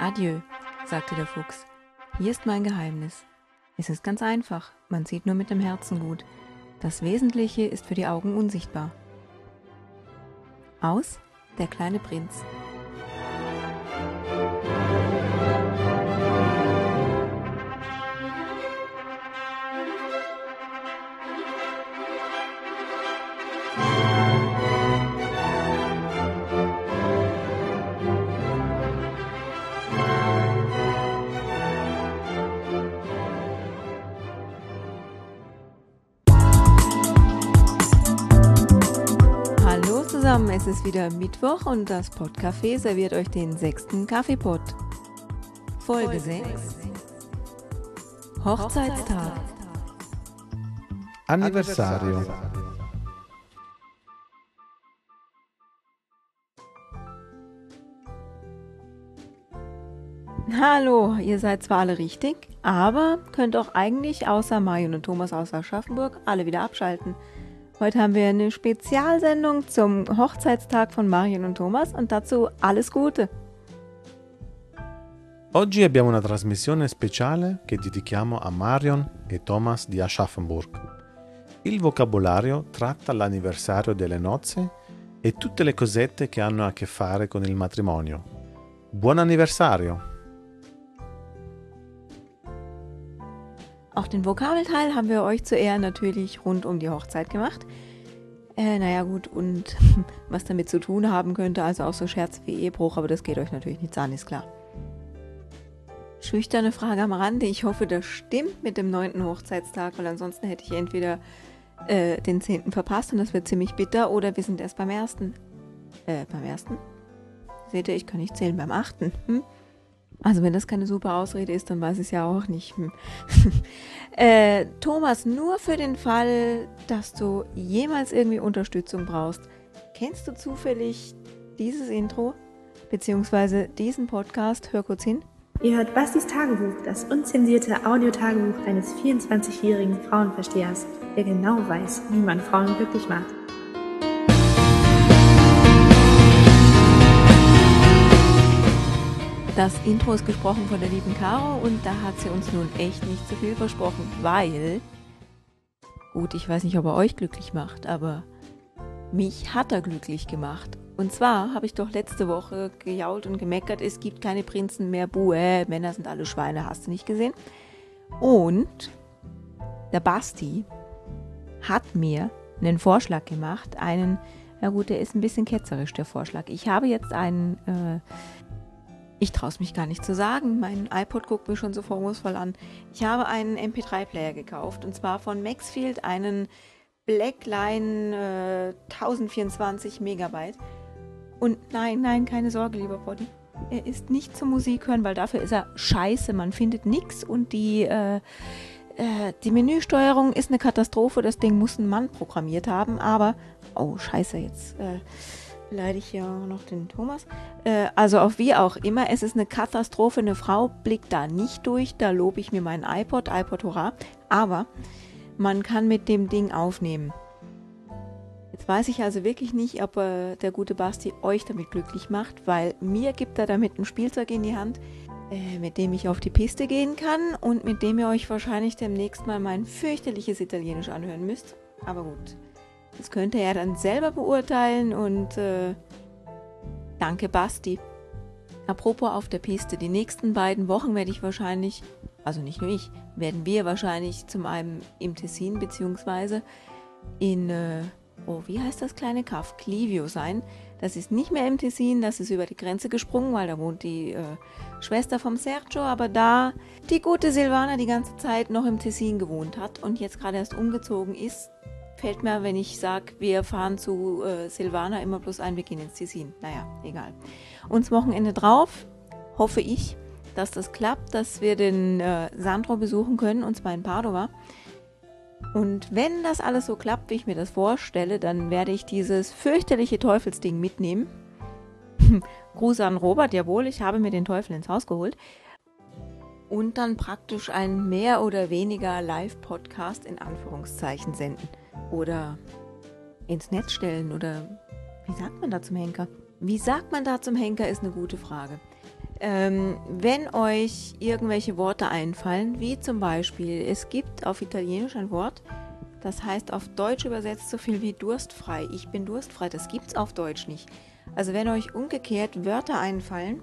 Adieu, sagte der Fuchs. Hier ist mein Geheimnis. Es ist ganz einfach, man sieht nur mit dem Herzen gut. Das Wesentliche ist für die Augen unsichtbar. Aus Der kleine Prinz. Zusammen, es ist wieder Mittwoch und das Podcafé serviert euch den sechsten Kaffeepot. Folge 6 Hochzeitstag. Anniversario. Hallo, ihr seid zwar alle richtig, aber könnt auch eigentlich außer Marion und Thomas aus Aschaffenburg alle wieder abschalten. Heute haben wir eine Spezialsendung zum Hochzeitstag von Marion und Thomas und dazu alles Gute. Oggi abbiamo una trasmissione speciale che dedichiamo a Marion e Thomas di Aschaffenburg. Il vocabolario tratta l'anniversario delle nozze e tutte le cosette che hanno a che fare con il matrimonio. Buon anniversario! Auch den Vokabelteil haben wir euch zu Ehren natürlich rund um die Hochzeit gemacht. Äh, naja gut, und was damit zu tun haben könnte, also auch so Scherz wie Ehebruch, aber das geht euch natürlich nichts an, ist klar. Schüchterne Frage am Rande, ich hoffe, das stimmt mit dem neunten Hochzeitstag, weil ansonsten hätte ich entweder äh, den zehnten verpasst und das wird ziemlich bitter, oder wir sind erst beim ersten. Äh, beim ersten? Seht ihr, ich kann nicht zählen, beim achten. Hm? Also wenn das keine super Ausrede ist, dann weiß ich es ja auch nicht. Äh, Thomas, nur für den Fall, dass du jemals irgendwie Unterstützung brauchst, kennst du zufällig dieses Intro beziehungsweise diesen Podcast? Hör kurz hin. Ihr hört Bastis Tagebuch, das unzensierte Audiotagebuch eines 24-jährigen Frauenverstehers, der genau weiß, wie man Frauen glücklich macht. Das Intro ist gesprochen von der lieben Caro und da hat sie uns nun echt nicht zu viel versprochen, weil, gut, ich weiß nicht, ob er euch glücklich macht, aber mich hat er glücklich gemacht. Und zwar habe ich doch letzte Woche gejault und gemeckert, es gibt keine Prinzen mehr, buh, Männer sind alle Schweine, hast du nicht gesehen? Und der Basti hat mir einen Vorschlag gemacht, einen, na gut, der ist ein bisschen ketzerisch, der Vorschlag. Ich habe jetzt einen, äh, ich traue es mich gar nicht zu sagen, mein iPod guckt mich schon so vorwurfsvoll an. Ich habe einen MP3-Player gekauft und zwar von Maxfield, einen Blackline äh, 1024 Megabyte. Und nein, nein, keine Sorge, lieber Poddy. Er ist nicht zum Musik hören, weil dafür ist er scheiße. Man findet nichts und die, äh, äh, die Menüsteuerung ist eine Katastrophe. Das Ding muss ein Mann programmiert haben, aber. Oh, scheiße, jetzt äh, beleidige ich ja noch den Thomas. Äh, also auf wie auch immer, es ist eine Katastrophe. Eine Frau blickt da nicht durch. Da lobe ich mir meinen iPod, iPod Hurra. Aber man kann mit dem Ding aufnehmen. Jetzt weiß ich also wirklich nicht, ob äh, der gute Basti euch damit glücklich macht, weil mir gibt er damit ein Spielzeug in die Hand, äh, mit dem ich auf die Piste gehen kann und mit dem ihr euch wahrscheinlich demnächst mal mein fürchterliches Italienisch anhören müsst. Aber gut, das könnt ihr ja dann selber beurteilen und äh, danke Basti. Apropos auf der Piste, die nächsten beiden Wochen werde ich wahrscheinlich, also nicht nur ich, werden wir wahrscheinlich zum einen im Tessin beziehungsweise in, äh, oh, wie heißt das kleine Kaff? Clivio sein. Das ist nicht mehr im Tessin, das ist über die Grenze gesprungen, weil da wohnt die äh, Schwester vom Sergio, aber da die gute Silvana die ganze Zeit noch im Tessin gewohnt hat und jetzt gerade erst umgezogen ist, fällt mir, wenn ich sage, wir fahren zu äh, Silvana immer bloß ein, wir gehen ins Tessin. Naja, egal. Uns Wochenende drauf, hoffe ich, dass das klappt, dass wir den äh, Sandro besuchen können, und zwar in Padova. Und wenn das alles so klappt, wie ich mir das vorstelle, dann werde ich dieses fürchterliche Teufelsding mitnehmen. Gruß an Robert, jawohl, ich habe mir den Teufel ins Haus geholt. Und dann praktisch ein mehr oder weniger Live-Podcast in Anführungszeichen senden. Oder ins Netz stellen oder wie sagt man da zum Henker? Wie sagt man da zum Henker ist eine gute Frage. Ähm, wenn euch irgendwelche Worte einfallen, wie zum Beispiel, es gibt auf Italienisch ein Wort, das heißt auf Deutsch übersetzt so viel wie durstfrei. Ich bin durstfrei, das gibt es auf Deutsch nicht. Also wenn euch umgekehrt Wörter einfallen,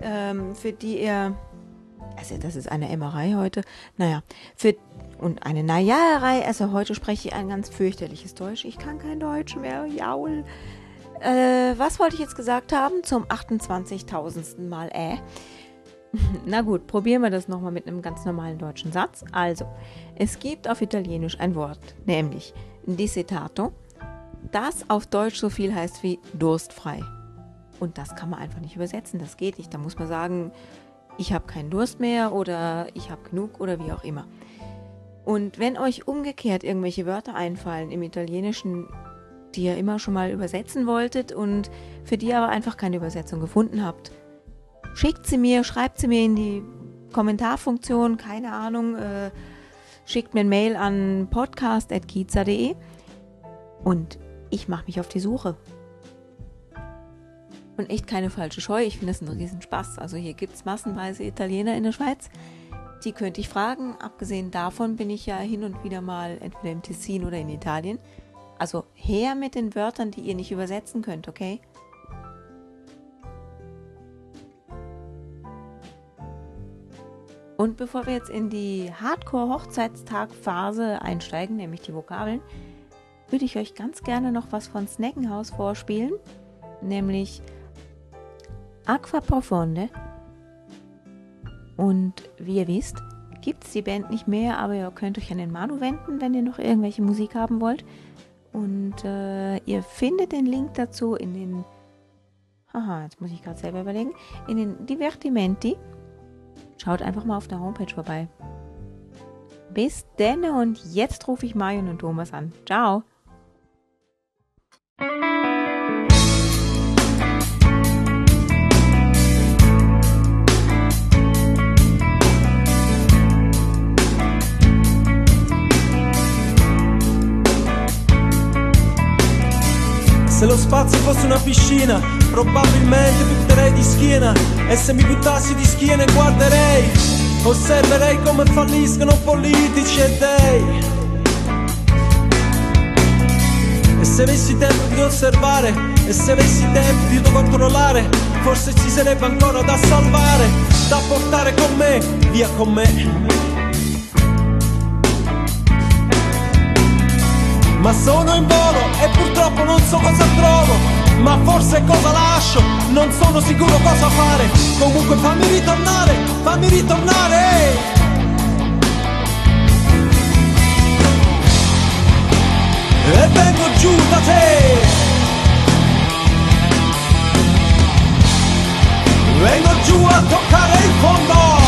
ähm, für die ihr, also das ist eine Emmerei heute, naja, für, und eine Najaerei, also heute spreche ich ein ganz fürchterliches Deutsch. Ich kann kein Deutsch mehr, jaul. Äh, was wollte ich jetzt gesagt haben? Zum 28.000. Mal äh. Na gut, probieren wir das nochmal mit einem ganz normalen deutschen Satz. Also, es gibt auf Italienisch ein Wort, nämlich disetato, das auf Deutsch so viel heißt wie durstfrei. Und das kann man einfach nicht übersetzen, das geht nicht. Da muss man sagen, ich habe keinen Durst mehr oder ich habe genug oder wie auch immer. Und wenn euch umgekehrt irgendwelche Wörter einfallen im Italienischen, die ihr immer schon mal übersetzen wolltet und für die aber einfach keine Übersetzung gefunden habt, schickt sie mir, schreibt sie mir in die Kommentarfunktion, keine Ahnung, äh, schickt mir ein Mail an podcast.kiza.de und ich mache mich auf die Suche. Und echt keine falsche Scheu, ich finde das ein Riesenspaß. Also hier gibt es massenweise Italiener in der Schweiz, die könnte ich fragen. Abgesehen davon bin ich ja hin und wieder mal entweder im Tessin oder in Italien. Also her mit den Wörtern, die ihr nicht übersetzen könnt, okay? Und bevor wir jetzt in die Hardcore-Hochzeitstag-Phase einsteigen, nämlich die Vokabeln, würde ich euch ganz gerne noch was von Snackenhaus vorspielen, nämlich Aqua Profonde. Und wie ihr wisst, gibt es die Band nicht mehr, aber ihr könnt euch an den Manu wenden, wenn ihr noch irgendwelche Musik haben wollt. Und äh, ihr findet den Link dazu in den, haha, jetzt muss ich gerade selber überlegen, in den Divertimenti Schaut einfach mal auf der Homepage vorbei. Bis denn und jetzt rufe ich Marion und Thomas an. Ciao. Se lo spazio fosse una piscina, probabilmente butterei di schiena e se mi buttassi di schiena guarderei, osserverei come falliscono politici e dei. E se avessi tempo di osservare, e se avessi tempo di controllare, forse ci sarebbe ancora da salvare, da portare con me, via con me. Ma sono in volo e purtroppo non so cosa trovo. Ma forse cosa lascio, non sono sicuro cosa fare. Comunque fammi ritornare, fammi ritornare E vengo giù da te. Vengo giù a toccare il fondo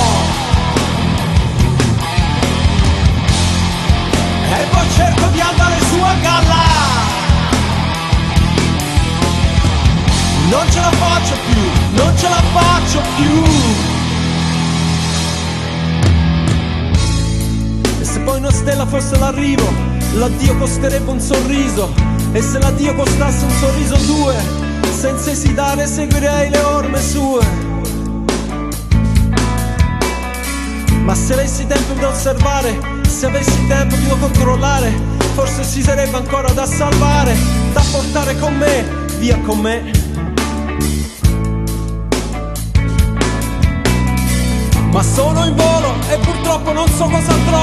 cerco di andare su a galla. Non ce la faccio più, non ce la faccio più. E se poi una stella fosse l'arrivo, l'addio costerebbe un sorriso. E se l'addio costasse un sorriso due, senza esitare seguirei le orme sue. Ma se avessi tempo di osservare se avessi tempo di controllare, forse ci sarebbe ancora da salvare, da portare con me, via con me. Ma sono in volo e purtroppo non so cosa trovo.